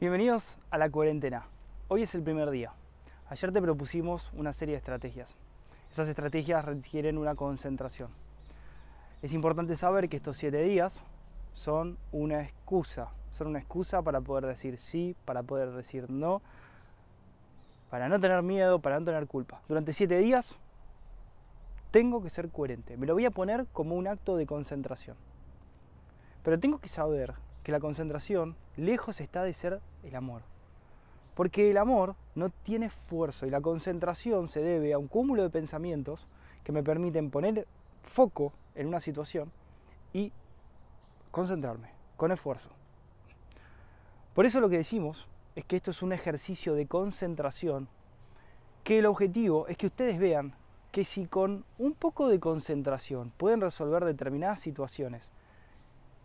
Bienvenidos a la cuarentena. Hoy es el primer día. Ayer te propusimos una serie de estrategias. Esas estrategias requieren una concentración. Es importante saber que estos siete días son una excusa. Son una excusa para poder decir sí, para poder decir no, para no tener miedo, para no tener culpa. Durante siete días tengo que ser coherente. Me lo voy a poner como un acto de concentración. Pero tengo que saber que la concentración lejos está de ser el amor. Porque el amor no tiene esfuerzo y la concentración se debe a un cúmulo de pensamientos que me permiten poner foco en una situación y concentrarme con esfuerzo. Por eso lo que decimos es que esto es un ejercicio de concentración, que el objetivo es que ustedes vean que si con un poco de concentración pueden resolver determinadas situaciones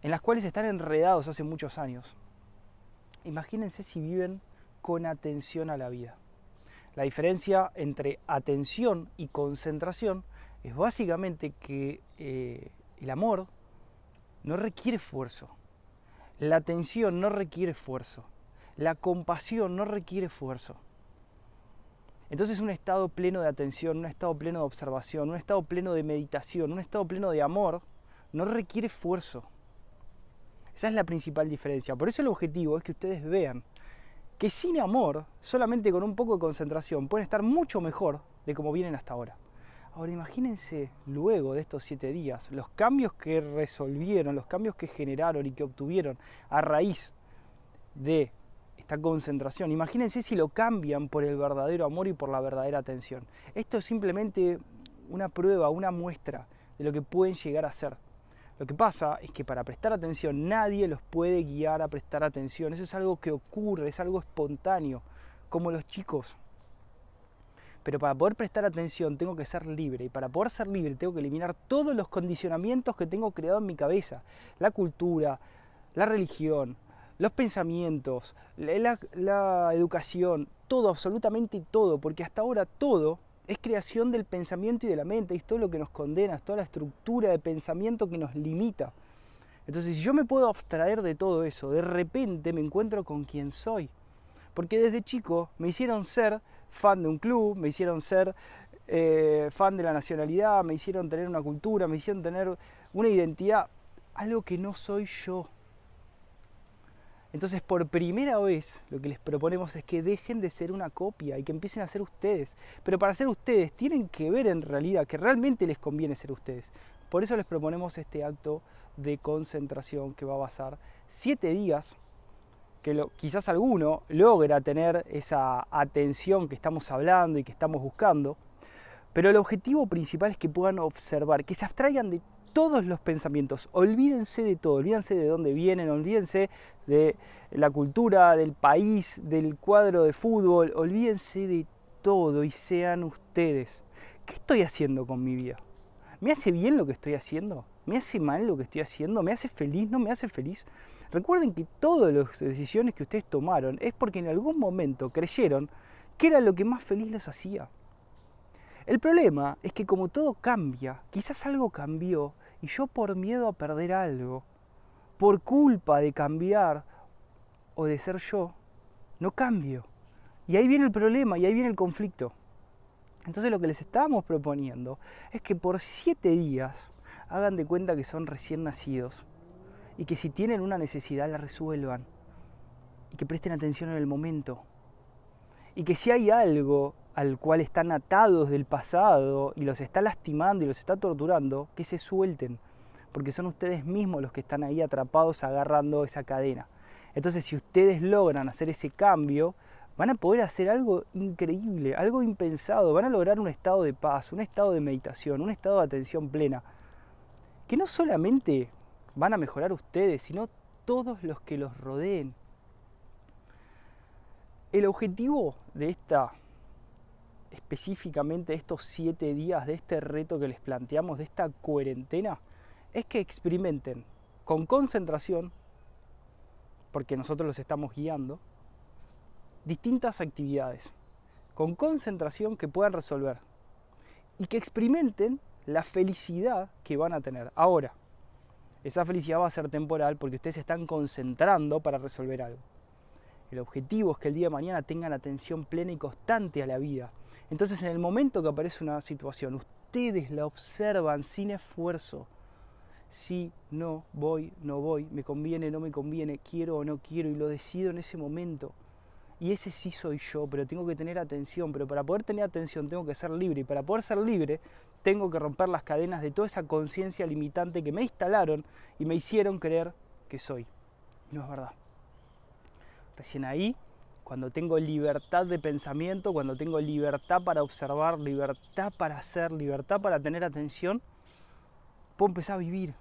en las cuales están enredados hace muchos años. Imagínense si viven con atención a la vida. La diferencia entre atención y concentración es básicamente que eh, el amor no requiere esfuerzo. La atención no requiere esfuerzo. La compasión no requiere esfuerzo. Entonces un estado pleno de atención, un estado pleno de observación, un estado pleno de meditación, un estado pleno de amor, no requiere esfuerzo. Esa es la principal diferencia. Por eso el objetivo es que ustedes vean que sin amor, solamente con un poco de concentración, pueden estar mucho mejor de como vienen hasta ahora. Ahora imagínense luego de estos siete días los cambios que resolvieron, los cambios que generaron y que obtuvieron a raíz de esta concentración. Imagínense si lo cambian por el verdadero amor y por la verdadera atención. Esto es simplemente una prueba, una muestra de lo que pueden llegar a ser. Lo que pasa es que para prestar atención nadie los puede guiar a prestar atención. Eso es algo que ocurre, es algo espontáneo, como los chicos. Pero para poder prestar atención tengo que ser libre y para poder ser libre tengo que eliminar todos los condicionamientos que tengo creado en mi cabeza. La cultura, la religión, los pensamientos, la, la educación, todo, absolutamente todo, porque hasta ahora todo es creación del pensamiento y de la mente, es todo lo que nos condena, es toda la estructura de pensamiento que nos limita. Entonces, si yo me puedo abstraer de todo eso, de repente me encuentro con quien soy. Porque desde chico me hicieron ser fan de un club, me hicieron ser eh, fan de la nacionalidad, me hicieron tener una cultura, me hicieron tener una identidad, algo que no soy yo. Entonces, por primera vez, lo que les proponemos es que dejen de ser una copia y que empiecen a ser ustedes. Pero para ser ustedes, tienen que ver en realidad que realmente les conviene ser ustedes. Por eso les proponemos este acto de concentración que va a basar siete días, que quizás alguno logra tener esa atención que estamos hablando y que estamos buscando. Pero el objetivo principal es que puedan observar, que se abstraigan de todos los pensamientos. Olvídense de todo, olvídense de dónde vienen, olvídense de la cultura, del país, del cuadro de fútbol, olvídense de todo y sean ustedes. ¿Qué estoy haciendo con mi vida? ¿Me hace bien lo que estoy haciendo? ¿Me hace mal lo que estoy haciendo? ¿Me hace feliz? ¿No me hace feliz? Recuerden que todas las decisiones que ustedes tomaron es porque en algún momento creyeron que era lo que más feliz les hacía. El problema es que como todo cambia, quizás algo cambió y yo por miedo a perder algo, por culpa de cambiar o de ser yo, no cambio. Y ahí viene el problema y ahí viene el conflicto. Entonces lo que les estábamos proponiendo es que por siete días hagan de cuenta que son recién nacidos y que si tienen una necesidad la resuelvan y que presten atención en el momento. Y que si hay algo al cual están atados del pasado y los está lastimando y los está torturando, que se suelten, porque son ustedes mismos los que están ahí atrapados agarrando esa cadena. Entonces, si ustedes logran hacer ese cambio, van a poder hacer algo increíble, algo impensado, van a lograr un estado de paz, un estado de meditación, un estado de atención plena, que no solamente van a mejorar ustedes, sino todos los que los rodeen. El objetivo de esta específicamente estos siete días de este reto que les planteamos, de esta cuarentena, es que experimenten con concentración, porque nosotros los estamos guiando, distintas actividades, con concentración que puedan resolver y que experimenten la felicidad que van a tener. Ahora, esa felicidad va a ser temporal porque ustedes se están concentrando para resolver algo. El objetivo es que el día de mañana tengan atención plena y constante a la vida. Entonces en el momento que aparece una situación, ustedes la observan sin esfuerzo. Si no voy, no voy, me conviene, no me conviene, quiero o no quiero y lo decido en ese momento. Y ese sí soy yo, pero tengo que tener atención. Pero para poder tener atención tengo que ser libre. Y para poder ser libre tengo que romper las cadenas de toda esa conciencia limitante que me instalaron y me hicieron creer que soy. No es verdad. Recién ahí, cuando tengo libertad de pensamiento, cuando tengo libertad para observar, libertad para hacer, libertad para tener atención, puedo empezar a vivir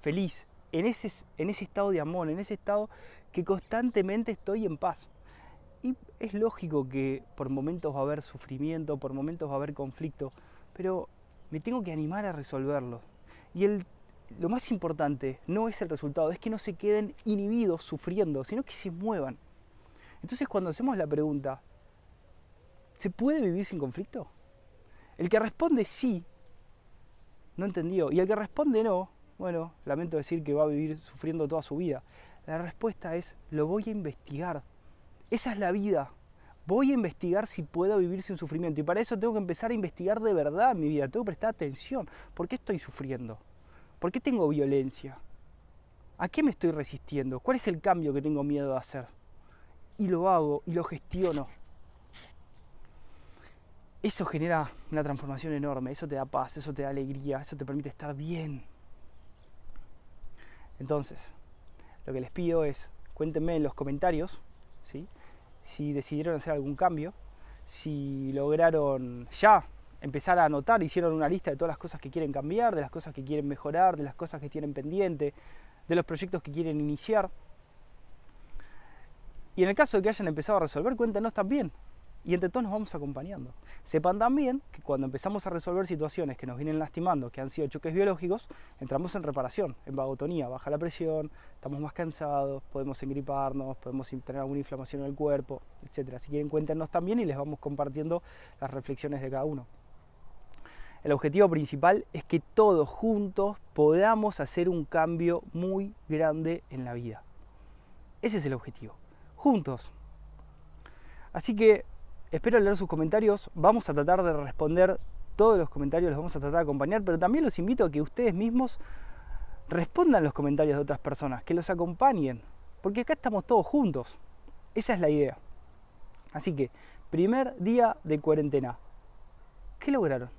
feliz, en ese, en ese estado de amor, en ese estado que constantemente estoy en paz. Y es lógico que por momentos va a haber sufrimiento, por momentos va a haber conflicto, pero me tengo que animar a resolverlo. Y el lo más importante no es el resultado, es que no se queden inhibidos sufriendo, sino que se muevan. Entonces cuando hacemos la pregunta, ¿se puede vivir sin conflicto? El que responde sí, no entendió. Y el que responde no, bueno, lamento decir que va a vivir sufriendo toda su vida. La respuesta es, lo voy a investigar. Esa es la vida. Voy a investigar si puedo vivir sin sufrimiento. Y para eso tengo que empezar a investigar de verdad mi vida. Tengo que prestar atención. ¿Por qué estoy sufriendo? ¿Por qué tengo violencia? ¿A qué me estoy resistiendo? ¿Cuál es el cambio que tengo miedo de hacer? Y lo hago y lo gestiono. Eso genera una transformación enorme, eso te da paz, eso te da alegría, eso te permite estar bien. Entonces, lo que les pido es, cuéntenme en los comentarios ¿sí? si decidieron hacer algún cambio, si lograron ya empezar a anotar, hicieron una lista de todas las cosas que quieren cambiar, de las cosas que quieren mejorar, de las cosas que tienen pendiente, de los proyectos que quieren iniciar. Y en el caso de que hayan empezado a resolver, cuéntenos también. Y entre todos nos vamos acompañando. Sepan también que cuando empezamos a resolver situaciones que nos vienen lastimando, que han sido choques biológicos, entramos en reparación, en vagotonía, baja la presión, estamos más cansados, podemos engriparnos, podemos tener alguna inflamación en el cuerpo, etc. Si quieren, cuéntenos también y les vamos compartiendo las reflexiones de cada uno. El objetivo principal es que todos juntos podamos hacer un cambio muy grande en la vida. Ese es el objetivo. Juntos. Así que espero leer sus comentarios. Vamos a tratar de responder todos los comentarios, los vamos a tratar de acompañar, pero también los invito a que ustedes mismos respondan los comentarios de otras personas, que los acompañen, porque acá estamos todos juntos. Esa es la idea. Así que, primer día de cuarentena. ¿Qué lograron?